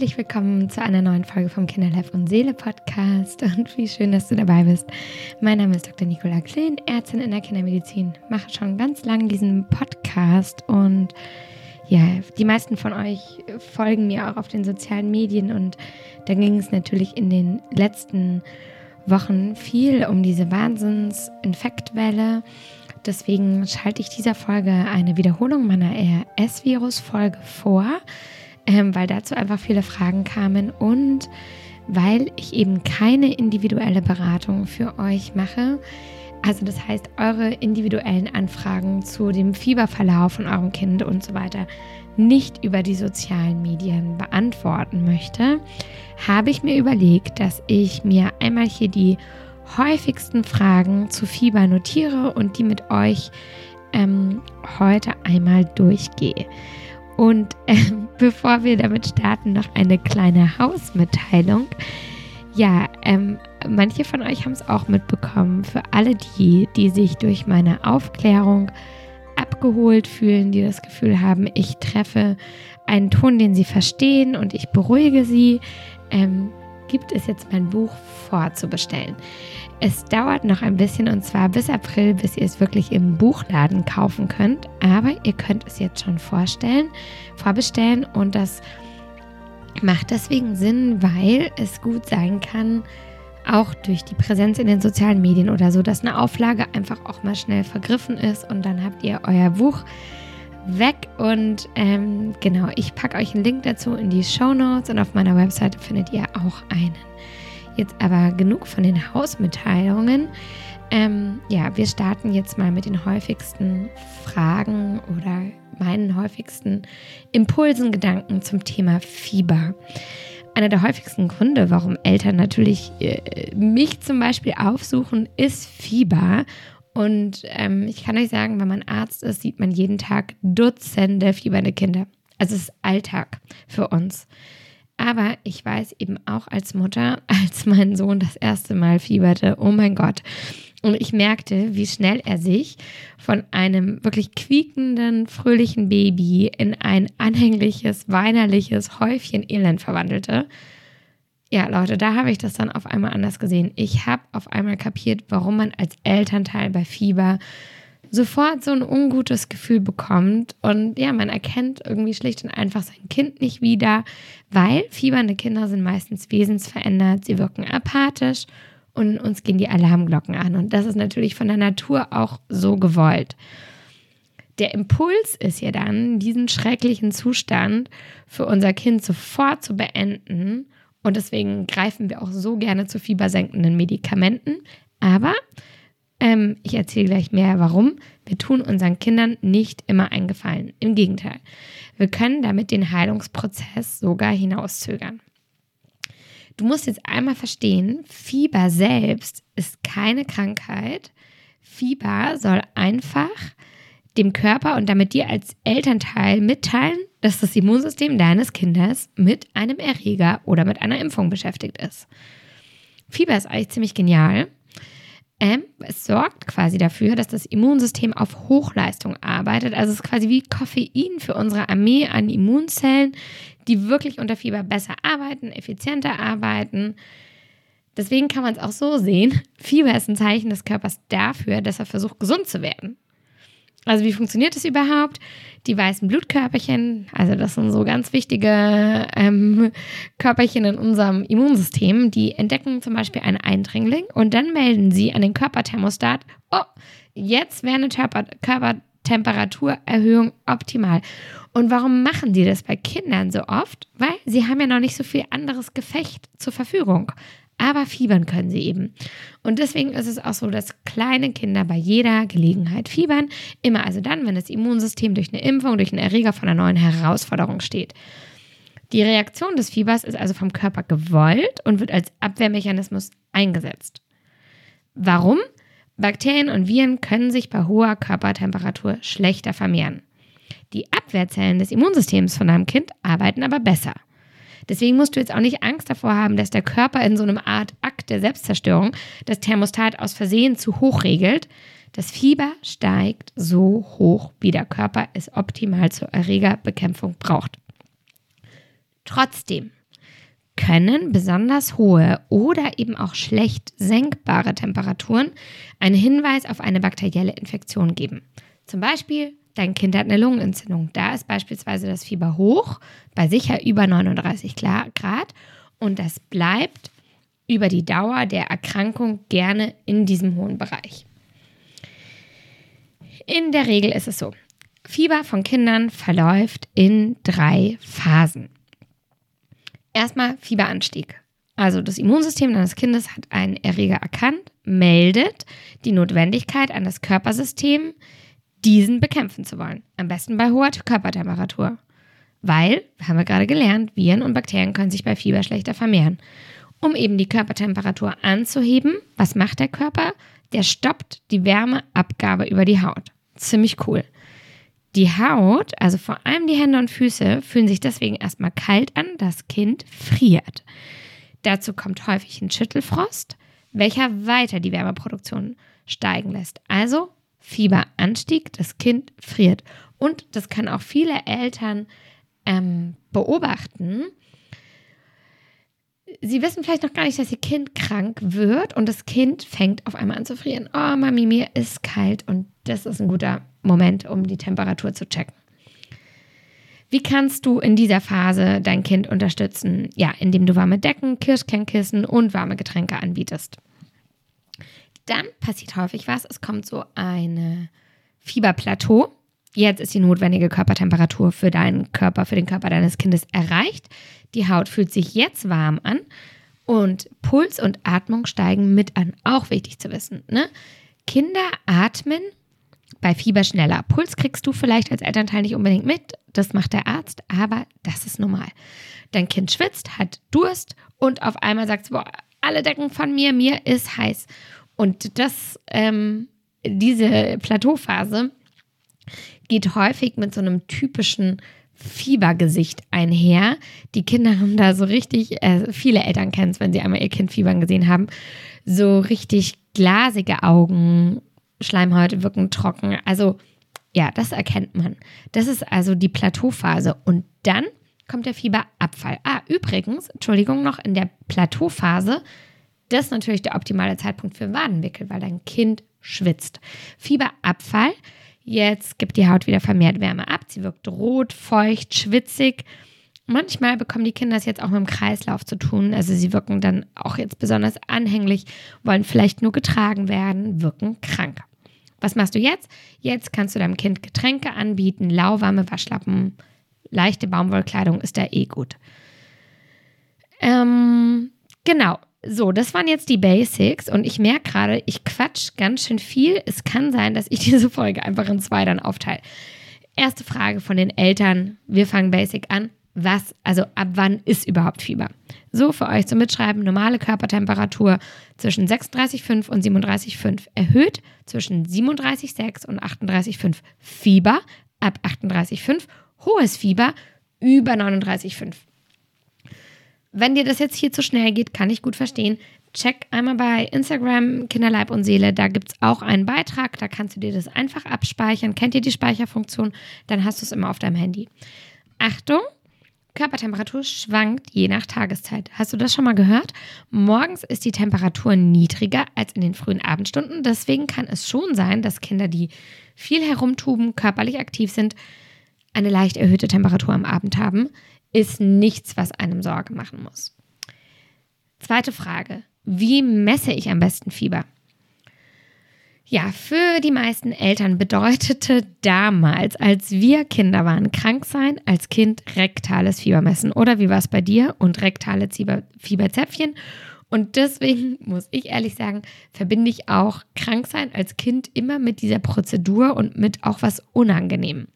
Herzlich willkommen zu einer neuen Folge vom Kinderlife und Seele Podcast und wie schön, dass du dabei bist. Mein Name ist Dr. Nicola Kleen, Ärztin in der Kindermedizin. Mache schon ganz lange diesen Podcast und ja, die meisten von euch folgen mir auch auf den sozialen Medien und da ging es natürlich in den letzten Wochen viel um diese Wahnsinnsinfektwelle. Deswegen schalte ich dieser Folge eine Wiederholung meiner RS-Virus-Folge vor ähm, weil dazu einfach viele Fragen kamen und weil ich eben keine individuelle Beratung für euch mache. Also das heißt, eure individuellen Anfragen zu dem Fieberverlauf von eurem Kind und so weiter nicht über die sozialen Medien beantworten möchte, habe ich mir überlegt, dass ich mir einmal hier die häufigsten Fragen zu Fieber notiere und die mit euch ähm, heute einmal durchgehe. Und äh, bevor wir damit starten, noch eine kleine Hausmitteilung. Ja, ähm, manche von euch haben es auch mitbekommen. Für alle die, die sich durch meine Aufklärung abgeholt fühlen, die das Gefühl haben, ich treffe einen Ton, den sie verstehen und ich beruhige sie, ähm, gibt es jetzt mein Buch vorzubestellen. Es dauert noch ein bisschen und zwar bis April, bis ihr es wirklich im Buchladen kaufen könnt. Aber ihr könnt es jetzt schon vorstellen, vorbestellen und das macht deswegen Sinn, weil es gut sein kann, auch durch die Präsenz in den sozialen Medien oder so, dass eine Auflage einfach auch mal schnell vergriffen ist und dann habt ihr euer Buch weg. Und ähm, genau, ich packe euch einen Link dazu in die Show Notes und auf meiner Webseite findet ihr auch einen. Jetzt aber genug von den Hausmitteilungen. Ähm, ja, wir starten jetzt mal mit den häufigsten Fragen oder meinen häufigsten Impulsen, Gedanken zum Thema Fieber. Einer der häufigsten Gründe, warum Eltern natürlich äh, mich zum Beispiel aufsuchen, ist Fieber. Und ähm, ich kann euch sagen, wenn man Arzt ist, sieht man jeden Tag Dutzende fiebernde Kinder. Also es ist Alltag für uns. Aber ich weiß eben auch als Mutter, als mein Sohn das erste Mal fieberte, oh mein Gott. Und ich merkte, wie schnell er sich von einem wirklich quiekenden, fröhlichen Baby in ein anhängliches, weinerliches Häufchen Elend verwandelte. Ja, Leute, da habe ich das dann auf einmal anders gesehen. Ich habe auf einmal kapiert, warum man als Elternteil bei Fieber sofort so ein ungutes Gefühl bekommt und ja, man erkennt irgendwie schlicht und einfach sein Kind nicht wieder, weil fiebernde Kinder sind meistens wesensverändert, sie wirken apathisch und uns gehen die Alarmglocken an und das ist natürlich von der Natur auch so gewollt. Der Impuls ist ja dann, diesen schrecklichen Zustand für unser Kind sofort zu beenden und deswegen greifen wir auch so gerne zu fiebersenkenden Medikamenten, aber ähm, ich erzähle gleich mehr, warum. Wir tun unseren Kindern nicht immer einen Gefallen. Im Gegenteil. Wir können damit den Heilungsprozess sogar hinauszögern. Du musst jetzt einmal verstehen, Fieber selbst ist keine Krankheit. Fieber soll einfach dem Körper und damit dir als Elternteil mitteilen, dass das Immunsystem deines Kindes mit einem Erreger oder mit einer Impfung beschäftigt ist. Fieber ist eigentlich ziemlich genial. Ähm, es sorgt quasi dafür, dass das Immunsystem auf Hochleistung arbeitet. Also es ist quasi wie Koffein für unsere Armee an Immunzellen, die wirklich unter Fieber besser arbeiten, effizienter arbeiten. Deswegen kann man es auch so sehen. Fieber ist ein Zeichen des Körpers dafür, dass er versucht, gesund zu werden. Also wie funktioniert das überhaupt? Die weißen Blutkörperchen, also das sind so ganz wichtige ähm, Körperchen in unserem Immunsystem, die entdecken zum Beispiel einen Eindringling und dann melden sie an den Körperthermostat, oh, jetzt wäre eine Körper Körpertemperaturerhöhung optimal. Und warum machen die das bei Kindern so oft? Weil sie haben ja noch nicht so viel anderes Gefecht zur Verfügung aber fiebern können sie eben. Und deswegen ist es auch so, dass kleine Kinder bei jeder Gelegenheit fiebern, immer also dann, wenn das Immunsystem durch eine Impfung, durch einen Erreger von einer neuen Herausforderung steht. Die Reaktion des Fiebers ist also vom Körper gewollt und wird als Abwehrmechanismus eingesetzt. Warum? Bakterien und Viren können sich bei hoher Körpertemperatur schlechter vermehren. Die Abwehrzellen des Immunsystems von deinem Kind arbeiten aber besser. Deswegen musst du jetzt auch nicht Angst davor haben, dass der Körper in so einem Art Akt der Selbstzerstörung das Thermostat aus Versehen zu hoch regelt. Das Fieber steigt so hoch, wie der Körper es optimal zur Erregerbekämpfung braucht. Trotzdem können besonders hohe oder eben auch schlecht senkbare Temperaturen einen Hinweis auf eine bakterielle Infektion geben. Zum Beispiel, dein Kind hat eine Lungenentzündung. Da ist beispielsweise das Fieber hoch, bei sicher über 39 Grad und das bleibt über die Dauer der Erkrankung gerne in diesem hohen Bereich. In der Regel ist es so, Fieber von Kindern verläuft in drei Phasen. Erstmal Fieberanstieg. Also das Immunsystem deines Kindes hat einen Erreger erkannt, meldet die Notwendigkeit an das Körpersystem, diesen bekämpfen zu wollen. Am besten bei hoher Körpertemperatur. Weil, haben wir gerade gelernt, Viren und Bakterien können sich bei Fieber schlechter vermehren. Um eben die Körpertemperatur anzuheben, was macht der Körper? Der stoppt die Wärmeabgabe über die Haut. Ziemlich cool. Die Haut, also vor allem die Hände und Füße, fühlen sich deswegen erstmal kalt an, das Kind friert. Dazu kommt häufig ein Schüttelfrost, welcher weiter die Wärmeproduktion steigen lässt. Also Fieberanstieg, das Kind friert. Und das können auch viele Eltern ähm, beobachten. Sie wissen vielleicht noch gar nicht, dass ihr Kind krank wird und das Kind fängt auf einmal an zu frieren. Oh, Mami, mir ist kalt und das ist ein guter Moment, um die Temperatur zu checken. Wie kannst du in dieser Phase dein Kind unterstützen? Ja, indem du warme Decken, Kirschkernkissen und warme Getränke anbietest. Dann passiert häufig was. Es kommt so ein Fieberplateau. Jetzt ist die notwendige Körpertemperatur für deinen Körper, für den Körper deines Kindes erreicht. Die Haut fühlt sich jetzt warm an und Puls und Atmung steigen mit an. Auch wichtig zu wissen. Ne? Kinder atmen bei Fieber schneller. Puls kriegst du vielleicht als Elternteil nicht unbedingt mit, das macht der Arzt, aber das ist normal. Dein Kind schwitzt, hat Durst und auf einmal sagt es, boah, alle Decken von mir, mir ist heiß. Und das, ähm, diese Plateauphase geht häufig mit so einem typischen Fiebergesicht einher. Die Kinder haben da so richtig, äh, viele Eltern kennen es, wenn sie einmal ihr Kind fiebern gesehen haben, so richtig glasige Augen, Schleimhäute wirken trocken. Also ja, das erkennt man. Das ist also die Plateauphase. Und dann kommt der Fieberabfall. Ah, übrigens, Entschuldigung, noch in der Plateauphase, das ist natürlich der optimale Zeitpunkt für Wadenwickel, weil dein Kind schwitzt. Fieberabfall, jetzt gibt die Haut wieder vermehrt Wärme ab. Sie wirkt rot, feucht, schwitzig. Manchmal bekommen die Kinder es jetzt auch mit dem Kreislauf zu tun. Also sie wirken dann auch jetzt besonders anhänglich, wollen vielleicht nur getragen werden, wirken krank. Was machst du jetzt? Jetzt kannst du deinem Kind Getränke anbieten, lauwarme Waschlappen, leichte Baumwollkleidung ist da eh gut. Ähm, genau. So, das waren jetzt die Basics und ich merke gerade, ich quatsch ganz schön viel. Es kann sein, dass ich diese Folge einfach in zwei dann aufteile. Erste Frage von den Eltern. Wir fangen basic an was, also ab wann ist überhaupt Fieber. So für euch zum Mitschreiben, normale Körpertemperatur zwischen 36,5 und 37,5 erhöht zwischen 37,6 und 38,5 Fieber ab 38,5, hohes Fieber über 39,5. Wenn dir das jetzt hier zu schnell geht, kann ich gut verstehen. Check einmal bei Instagram Kinderleib und Seele, da gibt es auch einen Beitrag, da kannst du dir das einfach abspeichern. Kennt ihr die Speicherfunktion? Dann hast du es immer auf deinem Handy. Achtung, Körpertemperatur schwankt je nach Tageszeit. Hast du das schon mal gehört? Morgens ist die Temperatur niedriger als in den frühen Abendstunden. Deswegen kann es schon sein, dass Kinder, die viel herumtuben, körperlich aktiv sind, eine leicht erhöhte Temperatur am Abend haben. Ist nichts, was einem Sorge machen muss. Zweite Frage. Wie messe ich am besten Fieber? Ja, für die meisten Eltern bedeutete damals, als wir Kinder waren, krank sein, als Kind rektales Fieber messen. Oder wie war es bei dir? Und rektale Fieberzäpfchen. Und deswegen muss ich ehrlich sagen, verbinde ich auch krank sein als Kind immer mit dieser Prozedur und mit auch was Unangenehm.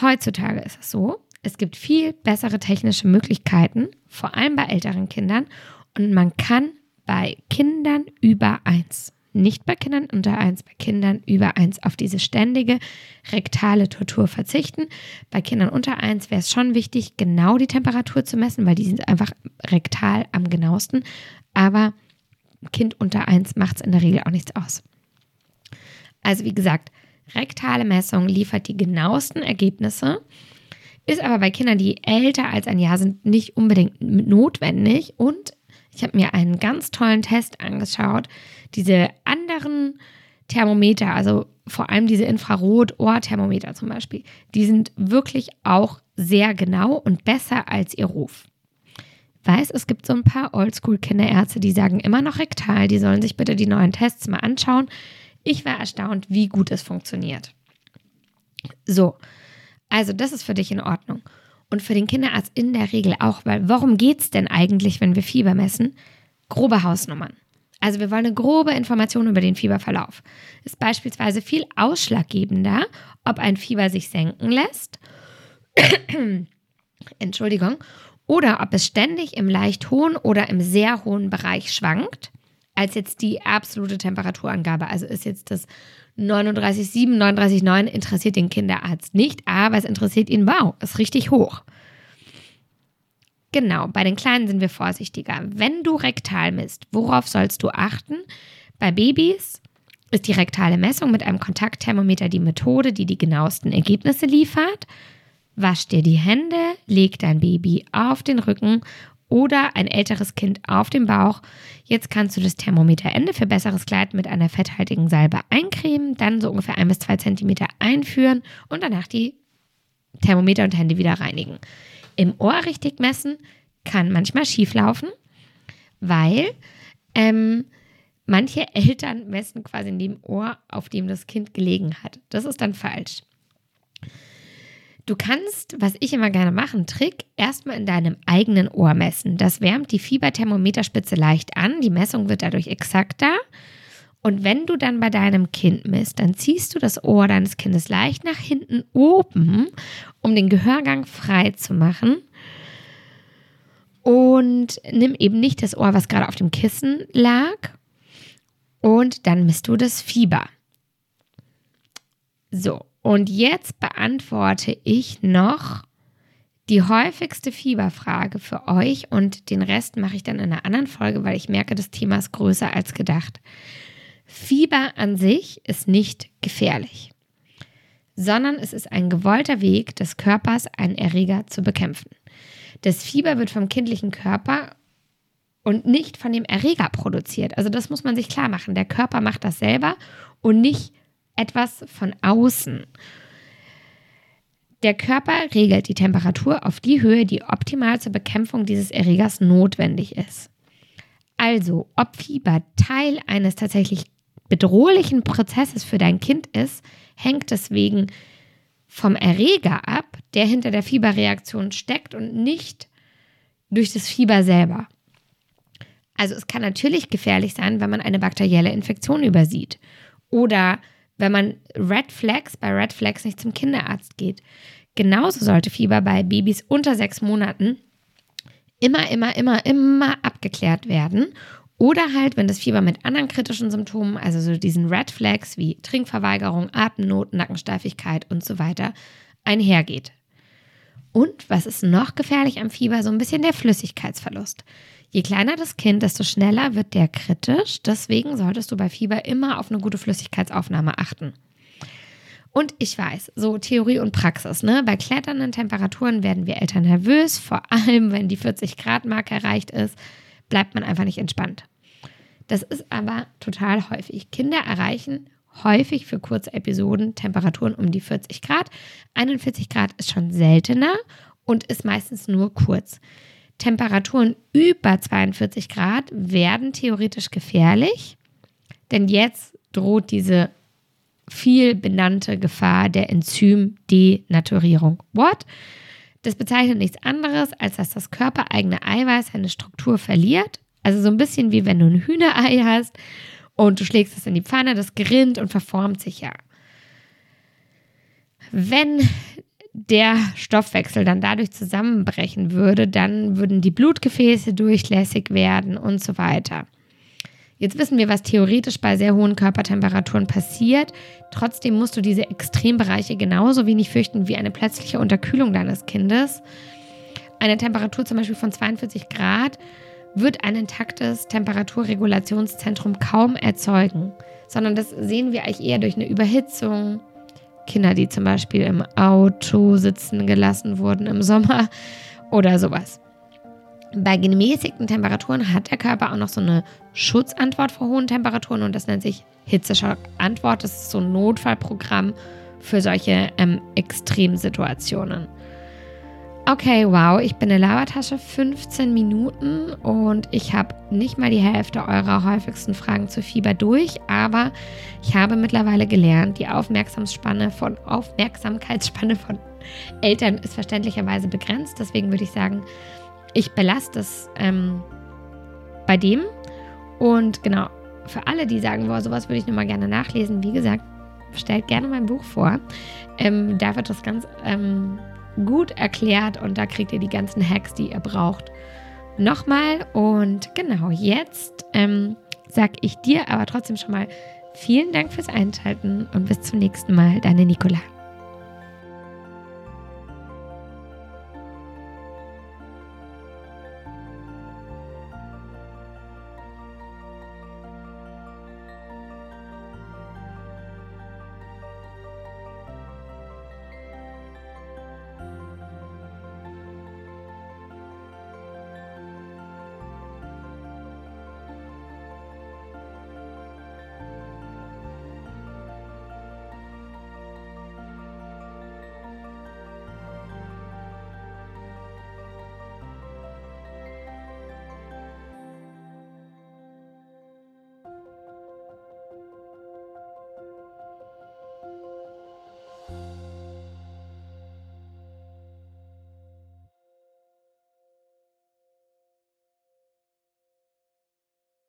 Heutzutage ist es so, es gibt viel bessere technische Möglichkeiten, vor allem bei älteren Kindern. Und man kann bei Kindern über eins nicht bei Kindern unter 1, bei Kindern über 1 auf diese ständige rektale Tortur verzichten. Bei Kindern unter 1 wäre es schon wichtig, genau die Temperatur zu messen, weil die sind einfach rektal am genauesten. Aber Kind unter 1 macht es in der Regel auch nichts aus. Also wie gesagt, rektale Messung liefert die genauesten Ergebnisse Ist aber bei Kindern, die älter als ein Jahr sind, nicht unbedingt notwendig. Und ich habe mir einen ganz tollen Test angeschaut. Diese anderen Thermometer, also vor allem diese Infrarot-Ohrthermometer zum Beispiel, die sind wirklich auch sehr genau und besser als ihr Ruf. Weiß, es gibt so ein paar Oldschool-Kinderärzte, die sagen immer noch rektal, die sollen sich bitte die neuen Tests mal anschauen. Ich war erstaunt, wie gut es funktioniert. So, also das ist für dich in Ordnung. Und für den Kinderarzt in der Regel auch, weil warum geht es denn eigentlich, wenn wir Fieber messen? Grobe Hausnummern. Also wir wollen eine grobe Information über den Fieberverlauf. Ist beispielsweise viel ausschlaggebender, ob ein Fieber sich senken lässt, Entschuldigung, oder ob es ständig im leicht hohen oder im sehr hohen Bereich schwankt, als jetzt die absolute Temperaturangabe. Also ist jetzt das 39,7, 39,9 interessiert den Kinderarzt nicht, aber es interessiert ihn, wow, ist richtig hoch. Genau, bei den Kleinen sind wir vorsichtiger. Wenn du rektal misst, worauf sollst du achten? Bei Babys ist die rektale Messung mit einem Kontaktthermometer die Methode, die die genauesten Ergebnisse liefert. Wasch dir die Hände, leg dein Baby auf den Rücken oder ein älteres Kind auf dem Bauch. Jetzt kannst du das Thermometerende für besseres Gleiten mit einer fetthaltigen Salbe eincremen, dann so ungefähr ein bis zwei Zentimeter einführen und danach die Thermometer und Hände wieder reinigen. Im Ohr richtig messen kann manchmal schief laufen, weil ähm, manche Eltern messen quasi in dem Ohr, auf dem das Kind gelegen hat. Das ist dann falsch. Du kannst, was ich immer gerne mache, einen Trick, erstmal in deinem eigenen Ohr messen. Das wärmt die Fieberthermometerspitze leicht an, die Messung wird dadurch exakter. Und wenn du dann bei deinem Kind misst, dann ziehst du das Ohr deines Kindes leicht nach hinten oben, um den Gehörgang frei zu machen. Und nimm eben nicht das Ohr, was gerade auf dem Kissen lag. Und dann misst du das Fieber. So, und jetzt beantworte ich noch die häufigste Fieberfrage für euch und den Rest mache ich dann in einer anderen Folge, weil ich merke, das Thema ist größer als gedacht. Fieber an sich ist nicht gefährlich, sondern es ist ein gewollter Weg des Körpers, einen Erreger zu bekämpfen. Das Fieber wird vom kindlichen Körper und nicht von dem Erreger produziert. Also das muss man sich klar machen. Der Körper macht das selber und nicht etwas von außen. Der Körper regelt die Temperatur auf die Höhe, die optimal zur Bekämpfung dieses Erregers notwendig ist. Also, ob Fieber Teil eines tatsächlich bedrohlichen Prozesses für dein Kind ist, hängt deswegen vom Erreger ab, der hinter der Fieberreaktion steckt und nicht durch das Fieber selber. Also es kann natürlich gefährlich sein, wenn man eine bakterielle Infektion übersieht oder wenn man Red Flags bei Red Flags nicht zum Kinderarzt geht. Genauso sollte Fieber bei Babys unter sechs Monaten immer, immer, immer, immer abgeklärt werden. Oder halt, wenn das Fieber mit anderen kritischen Symptomen, also so diesen Red Flags wie Trinkverweigerung, Atemnot, Nackensteifigkeit und so weiter, einhergeht. Und was ist noch gefährlich am Fieber? So ein bisschen der Flüssigkeitsverlust. Je kleiner das Kind, desto schneller wird der kritisch. Deswegen solltest du bei Fieber immer auf eine gute Flüssigkeitsaufnahme achten. Und ich weiß, so Theorie und Praxis, ne? Bei kletternden Temperaturen werden wir Eltern nervös, vor allem wenn die 40 Grad Marke erreicht ist, bleibt man einfach nicht entspannt. Das ist aber total häufig. Kinder erreichen häufig für kurze Episoden Temperaturen um die 40 Grad. 41 Grad ist schon seltener und ist meistens nur kurz. Temperaturen über 42 Grad werden theoretisch gefährlich, denn jetzt droht diese viel benannte Gefahr der Enzymdenaturierung. What? Das bezeichnet nichts anderes, als dass das körpereigene Eiweiß seine Struktur verliert. Also so ein bisschen wie wenn du ein Hühnerei hast und du schlägst es in die Pfanne, das gerinnt und verformt sich ja. Wenn der Stoffwechsel dann dadurch zusammenbrechen würde, dann würden die Blutgefäße durchlässig werden und so weiter. Jetzt wissen wir, was theoretisch bei sehr hohen Körpertemperaturen passiert. Trotzdem musst du diese Extrembereiche genauso wenig fürchten wie eine plötzliche Unterkühlung deines Kindes. Eine Temperatur zum Beispiel von 42 Grad wird ein intaktes Temperaturregulationszentrum kaum erzeugen, sondern das sehen wir eigentlich eher durch eine Überhitzung, Kinder, die zum Beispiel im Auto sitzen gelassen wurden im Sommer oder sowas. Bei gemäßigten Temperaturen hat der Körper auch noch so eine Schutzantwort vor hohen Temperaturen und das nennt sich Hitzeschock-Antwort. Das ist so ein Notfallprogramm für solche ähm, Extremsituationen. Okay, wow, ich bin eine Labertasche, 15 Minuten und ich habe nicht mal die Hälfte eurer häufigsten Fragen zu Fieber durch, aber ich habe mittlerweile gelernt, die Aufmerksamkeitsspanne von Aufmerksamkeitsspanne von Eltern ist verständlicherweise begrenzt. Deswegen würde ich sagen, ich belaste es ähm, bei dem. Und genau, für alle, die sagen, boah, sowas würde ich nochmal gerne nachlesen, wie gesagt, stellt gerne mein Buch vor. Ähm, da wird das ganz ähm, gut erklärt und da kriegt ihr die ganzen Hacks, die ihr braucht, nochmal. Und genau, jetzt ähm, sage ich dir aber trotzdem schon mal vielen Dank fürs Einschalten und bis zum nächsten Mal, deine Nicola.